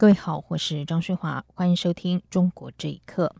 各位好，我是张旭华，欢迎收听《中国这一刻》。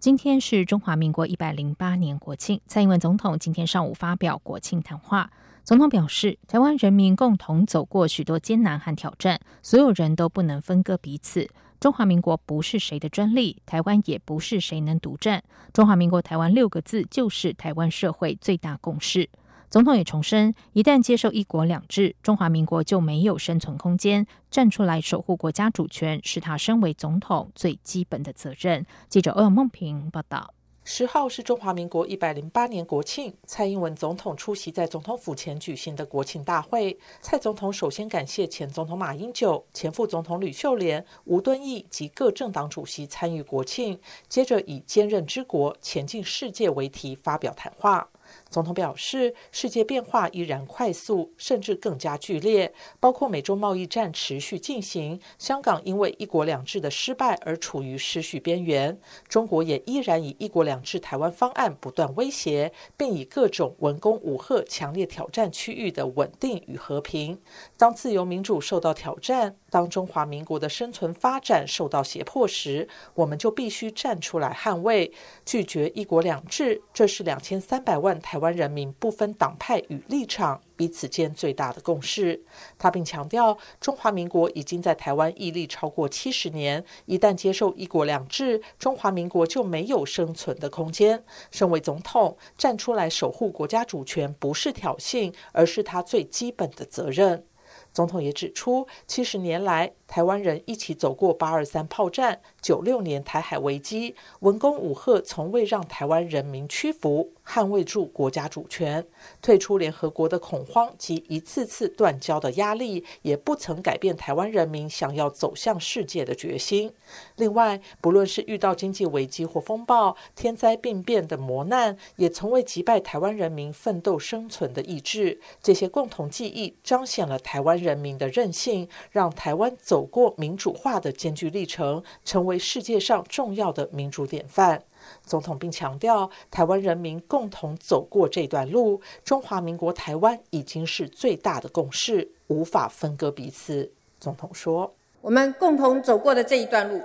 今天是中华民国一百零八年国庆，蔡英文总统今天上午发表国庆谈话。总统表示，台湾人民共同走过许多艰难和挑战，所有人都不能分割彼此。中华民国不是谁的专利，台湾也不是谁能独占。中华民国台湾六个字就是台湾社会最大共识。总统也重申，一旦接受一国两制，中华民国就没有生存空间。站出来守护国家主权，是他身为总统最基本的责任。记者欧阳梦平报道。十号是中华民国一百零八年国庆，蔡英文总统出席在总统府前举行的国庆大会。蔡总统首先感谢前总统马英九、前副总统吕秀莲、吴敦义及各政党主席参与国庆，接着以“坚韧之国，前进世界”为题发表谈话。总统表示，世界变化依然快速，甚至更加剧烈，包括美中贸易战持续进行，香港因为“一国两制”的失败而处于失序边缘，中国也依然以“一国两制”台湾方案不断威胁，并以各种文攻武吓强烈挑战区域的稳定与和平。当自由民主受到挑战，当中华民国的生存发展受到胁迫时，我们就必须站出来捍卫，拒绝“一国两制”。这是两千三百万台湾人民不分党派与立场彼此间最大的共识。他并强调，中华民国已经在台湾屹立超过七十年，一旦接受“一国两制”，中华民国就没有生存的空间。身为总统，站出来守护国家主权，不是挑衅，而是他最基本的责任。总统也指出，七十年来，台湾人一起走过八二三炮战、九六年台海危机，文攻武赫从未让台湾人民屈服。捍卫住国家主权，退出联合国的恐慌及一次次断交的压力，也不曾改变台湾人民想要走向世界的决心。另外，不论是遇到经济危机或风暴、天灾病变的磨难，也从未击败台湾人民奋斗生存的意志。这些共同记忆彰显了台湾人民的韧性，让台湾走走过民主化的艰巨历程，成为世界上重要的民主典范。总统并强调，台湾人民共同走过这段路，中华民国台湾已经是最大的共识，无法分割彼此。总统说：“我们共同走过的这一段路，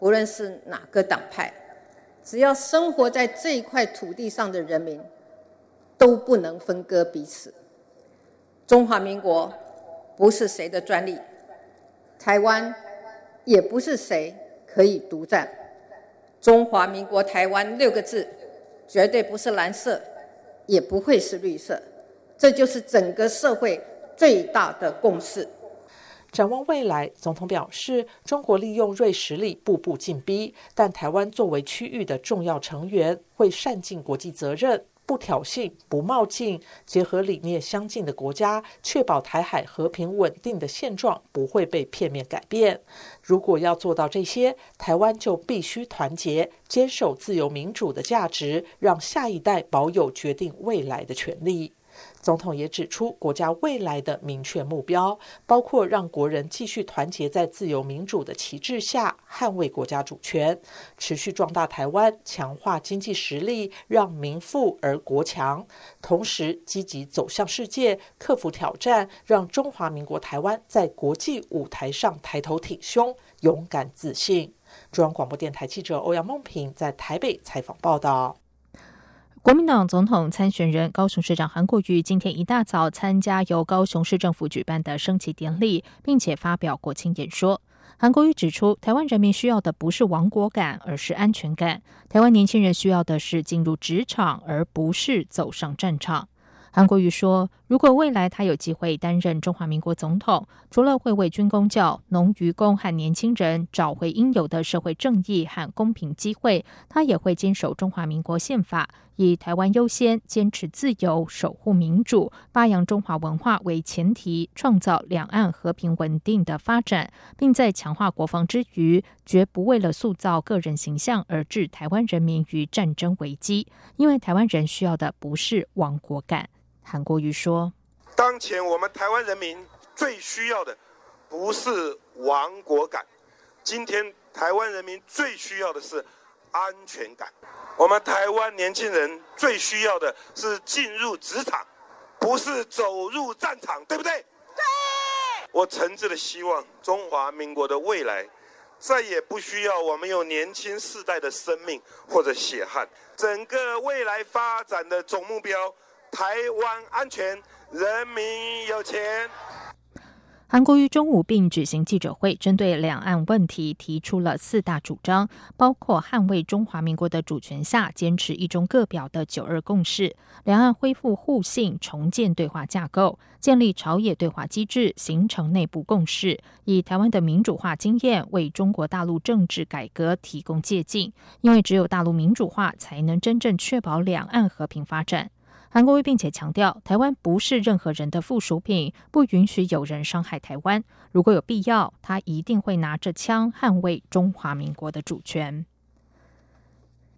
不论是哪个党派，只要生活在这一块土地上的人民，都不能分割彼此。中华民国不是谁的专利，台湾也不是谁可以独占。”中华民国台湾六个字，绝对不是蓝色，也不会是绿色，这就是整个社会最大的共识。展望未来，总统表示，中国利用锐实力步步进逼，但台湾作为区域的重要成员，会善尽国际责任。不挑衅、不冒进，结合理念相近的国家，确保台海和平稳定的现状不会被片面改变。如果要做到这些，台湾就必须团结，坚守自由民主的价值，让下一代保有决定未来的权利。总统也指出，国家未来的明确目标包括让国人继续团结在自由民主的旗帜下，捍卫国家主权，持续壮大台湾，强化经济实力，让民富而国强；同时积极走向世界，克服挑战，让中华民国台湾在国际舞台上抬头挺胸，勇敢自信。中央广播电台记者欧阳梦平在台北采访报道。国民党总统参选人高雄市长韩国瑜今天一大早参加由高雄市政府举办的升旗典礼，并且发表国庆演说。韩国瑜指出，台湾人民需要的不是亡国感，而是安全感；台湾年轻人需要的是进入职场，而不是走上战场。韩国瑜说，如果未来他有机会担任中华民国总统，除了会为军工教、农渔工和年轻人找回应有的社会正义和公平机会，他也会坚守中华民国宪法，以台湾优先、坚持自由、守护民主、发扬中华文化为前提，创造两岸和平稳定的发展，并在强化国防之余，绝不为了塑造个人形象而置台湾人民于战争危机。因为台湾人需要的不是亡国感。韩国瑜说：“当前我们台湾人民最需要的不是亡国感，今天台湾人民最需要的是安全感。我们台湾年轻人最需要的是进入职场，不是走入战场，对不对？对。我诚挚的希望中华民国的未来再也不需要我们用年轻世代的生命或者血汗，整个未来发展的总目标。”台湾安全，人民有钱。韩国瑜中午并举行记者会，针对两岸问题提出了四大主张，包括捍卫中华民国的主权下坚持一中各表的九二共识，两岸恢复互信，重建对话架构，建立朝野对话机制，形成内部共识，以台湾的民主化经验为中国大陆政治改革提供借鉴，因为只有大陆民主化，才能真正确保两岸和平发展。韩国瑜并且强调，台湾不是任何人的附属品，不允许有人伤害台湾。如果有必要，他一定会拿着枪捍卫中华民国的主权。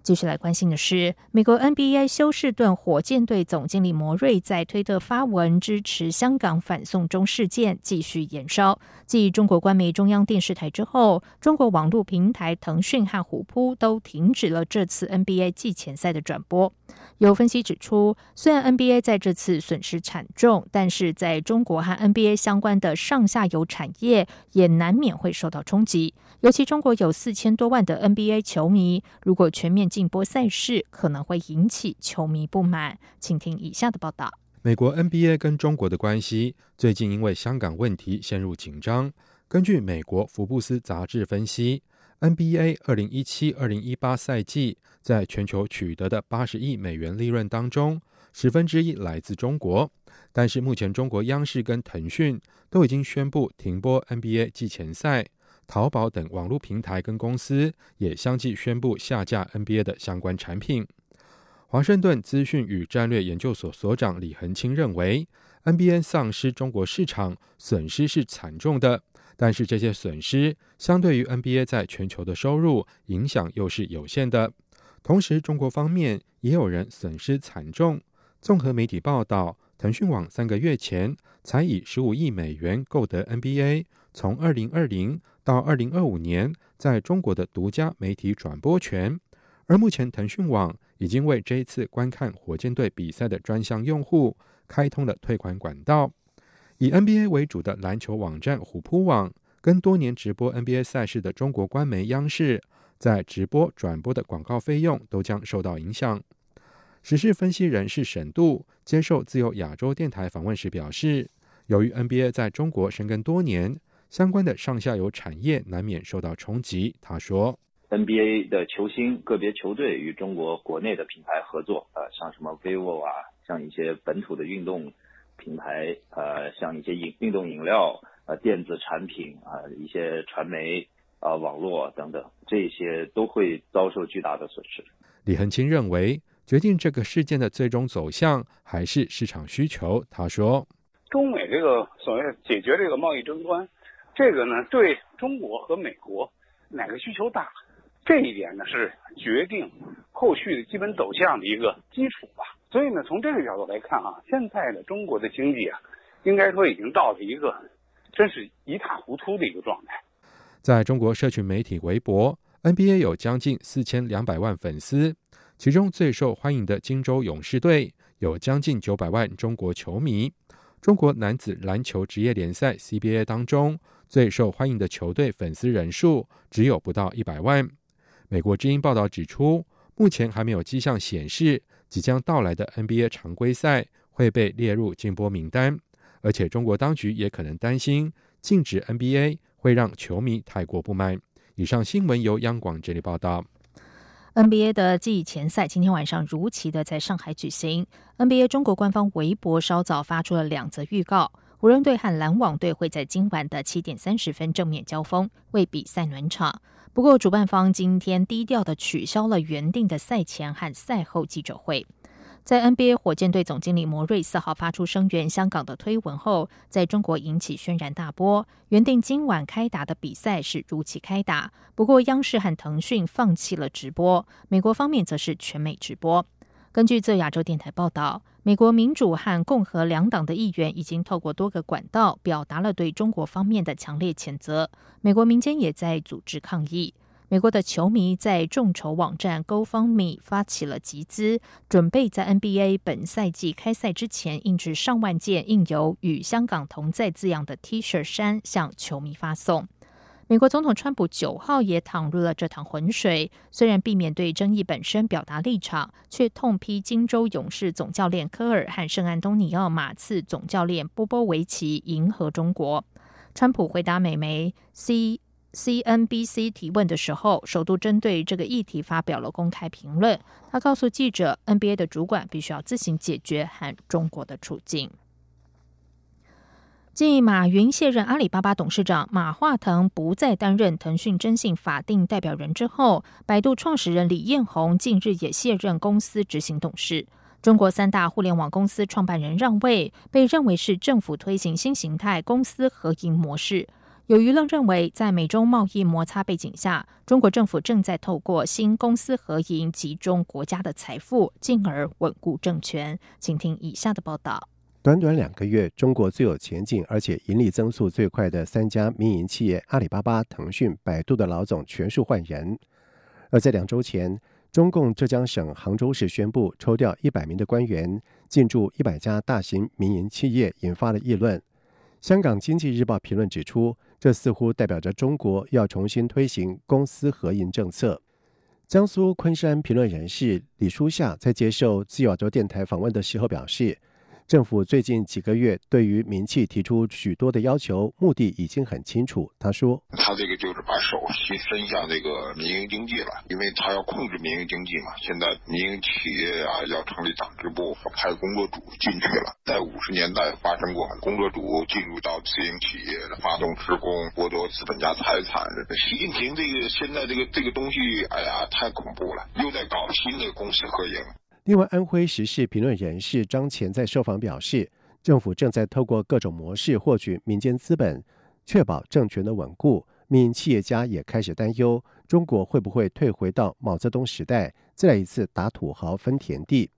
继续来关心的是，美国 NBA 休士顿火箭队总经理摩瑞在推特发文支持香港反送中事件继续延烧。继中国官媒中央电视台之后，中国网络平台腾讯和虎扑都停止了这次 NBA 季前赛的转播。有分析指出，虽然 NBA 在这次损失惨重，但是在中国和 NBA 相关的上下游产业也难免会受到冲击。尤其中国有四千多万的 NBA 球迷，如果全面禁播赛事，可能会引起球迷不满。请听以下的报道：美国 NBA 跟中国的关系最近因为香港问题陷入紧张。根据美国福布斯杂志分析，NBA 二零一七二零一八赛季在全球取得的八十亿美元利润当中，十分之一来自中国。但是目前中国央视跟腾讯都已经宣布停播 NBA 季前赛。淘宝等网络平台跟公司也相继宣布下架 NBA 的相关产品。华盛顿资讯与战略研究所所长李恒清认为，NBA 丧失中国市场损失是惨重的，但是这些损失相对于 NBA 在全球的收入影响又是有限的。同时，中国方面也有人损失惨重。综合媒体报道，腾讯网三个月前才以十五亿美元购得 NBA，从二零二零。到二零二五年，在中国的独家媒体转播权，而目前腾讯网已经为这一次观看火箭队比赛的专项用户开通了退款管道。以 NBA 为主的篮球网站虎扑网，跟多年直播 NBA 赛事的中国官媒央视，在直播转播的广告费用都将受到影响。时事分析人士沈度接受自由亚洲电台访问时表示，由于 NBA 在中国深耕多年。相关的上下游产业难免受到冲击。他说：“NBA 的球星、个别球队与中国国内的品牌合作，呃，像什么 vivo 啊，像一些本土的运动品牌，呃，像一些饮运动饮料、呃，电子产品啊，一些传媒啊，网络等等，这些都会遭受巨大的损失。”李恒清认为，决定这个事件的最终走向还是市场需求。他说：“中美这个所谓解决这个贸易争端。”这个呢，对中国和美国哪个需求大，这一点呢是决定后续的基本走向的一个基础吧。所以呢，从这个角度来看啊，现在的中国的经济啊，应该说已经到了一个真是一塌糊涂的一个状态。在中国社群媒体微博，NBA 有将近四千两百万粉丝，其中最受欢迎的金州勇士队有将近九百万中国球迷。中国男子篮球职业联赛 CBA 当中。最受欢迎的球队粉丝人数只有不到一百万。美国之音报道指出，目前还没有迹象显示即将到来的 NBA 常规赛会被列入禁播名单，而且中国当局也可能担心禁止 NBA 会让球迷太过不满。以上新闻由央广这里报道。NBA 的季前赛今天晚上如期的在上海举行。NBA 中国官方微博稍早发出了两则预告：湖人队和篮网队会在今晚的七点三十分正面交锋，为比赛暖场。不过，主办方今天低调的取消了原定的赛前和赛后记者会。在 NBA 火箭队总经理摩瑞四号发出声援香港的推文后，在中国引起轩然大波。原定今晚开打的比赛是如期开打，不过央视和腾讯放弃了直播，美国方面则是全美直播。根据自由亚洲电台报道，美国民主和共和两党的议员已经透过多个管道表达了对中国方面的强烈谴责，美国民间也在组织抗议。美国的球迷在众筹网站 GoFundMe 发起了集资，准备在 NBA 本赛季开赛之前印制上万件印有“与香港同在”字样的 T 恤衫，向球迷发送。美国总统川普九号也躺入了这趟浑水，虽然避免对争议本身表达立场，却痛批金州勇士总教练科尔和圣安东尼奥马刺总教练波波维奇迎合中国。川普回答美媒 C。CNBC 提问的时候，首度针对这个议题发表了公开评论。他告诉记者，NBA 的主管必须要自行解决和中国的处境。继马云卸任阿里巴巴董事长，马化腾不再担任腾讯征信法定代表人之后，百度创始人李彦宏近日也卸任公司执行董事。中国三大互联网公司创办人让位，被认为是政府推行新形态公司合营模式。有舆论认为，在美中贸易摩擦背景下，中国政府正在透过新公司合营集中国家的财富，进而稳固政权。请听以下的报道：短短两个月，中国最有前景而且盈利增速最快的三家民营企业——阿里巴巴、腾讯、百度的老总全数换人。而在两周前，中共浙江省杭州市宣布抽调一百名的官员进驻一百家大型民营企业，引发了议论。香港经济日报评论指出。这似乎代表着中国要重新推行公私合营政策。江苏昆山评论人士李书夏在接受自由亚洲电台访问的时候表示。政府最近几个月对于民企提出许多的要求，目的已经很清楚。他说：“他这个就是把手伸伸向这个民营经济了，因为他要控制民营经济嘛。现在民营企业啊要成立党支部，派工作组进去了。在五十年代发生过，工作组进入到私营企业，发动职工，剥夺资本家财产。习近平这个现在这个这个东西，哎呀，太恐怖了，又在搞新的公私合营。”另外，安徽时事评论人士张前在受访表示，政府正在透过各种模式获取民间资本，确保政权的稳固。民营企业家也开始担忧，中国会不会退回到毛泽东时代，再来一次打土豪分田地？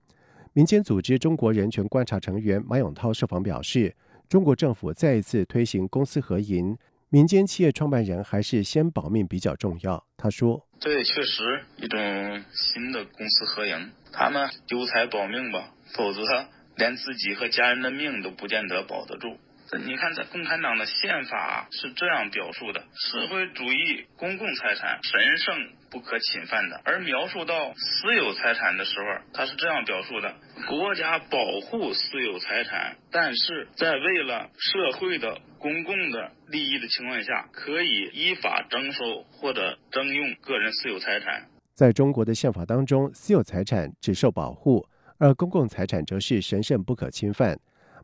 民间组织中国人权观察成员马永涛受访表示，中国政府再一次推行公私合营，民间企业创办人还是先保命比较重要。他说：“这确实一种新的公私合营。”他们丢财保命吧，否则连自己和家人的命都不见得保得住。你看，在共产党的宪法是这样表述的：社会主义公共财产神圣不可侵犯的。而描述到私有财产的时候，他是这样表述的：国家保护私有财产，但是在为了社会的公共的利益的情况下，可以依法征收或者征用个人私有财产。在中国的宪法当中，私有财产只受保护，而公共财产则是神圣不可侵犯。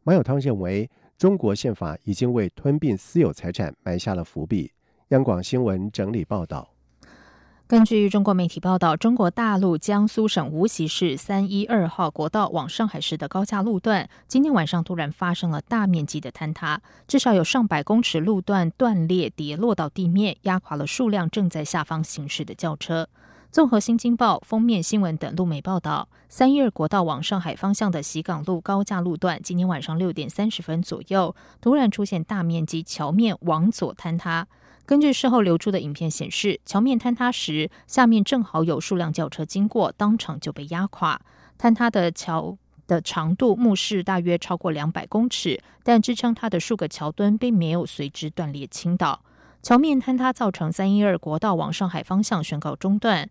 马有涛认为，中国宪法已经为吞并私有财产埋下了伏笔。央广新闻整理报道。根据中国媒体报道，中国大陆江苏省无锡市三一二号国道往上海市的高架路段，今天晚上突然发生了大面积的坍塌，至少有上百公尺路段断裂跌落到地面，压垮了数辆正在下方行驶的轿车。综合《新京报》封面新闻等路媒报道，三一二国道往上海方向的西港路高架路段，今天晚上六点三十分左右，突然出现大面积桥面往左坍塌。根据事后流出的影片显示，桥面坍塌时，下面正好有数辆轿车经过，当场就被压垮。坍塌的桥的长度目视大约超过两百公尺，但支撑它的数个桥墩并没有随之断裂倾倒。桥面坍塌造成三一二国道往上海方向宣告中断，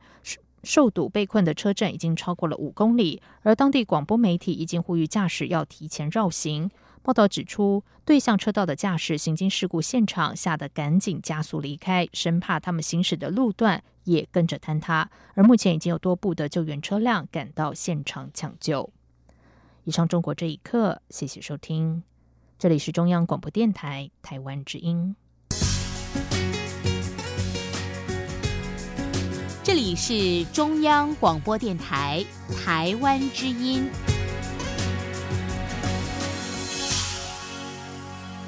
受堵被困的车阵已经超过了五公里。而当地广播媒体已经呼吁驾驶要提前绕行。报道指出，对向车道的驾驶行经事故现场，吓得赶紧加速离开，生怕他们行驶的路段也跟着坍塌。而目前已经有多部的救援车辆赶到现场抢救。以上中国这一刻，谢谢收听，这里是中央广播电台台湾之音。这里是中央广播电台台湾之音。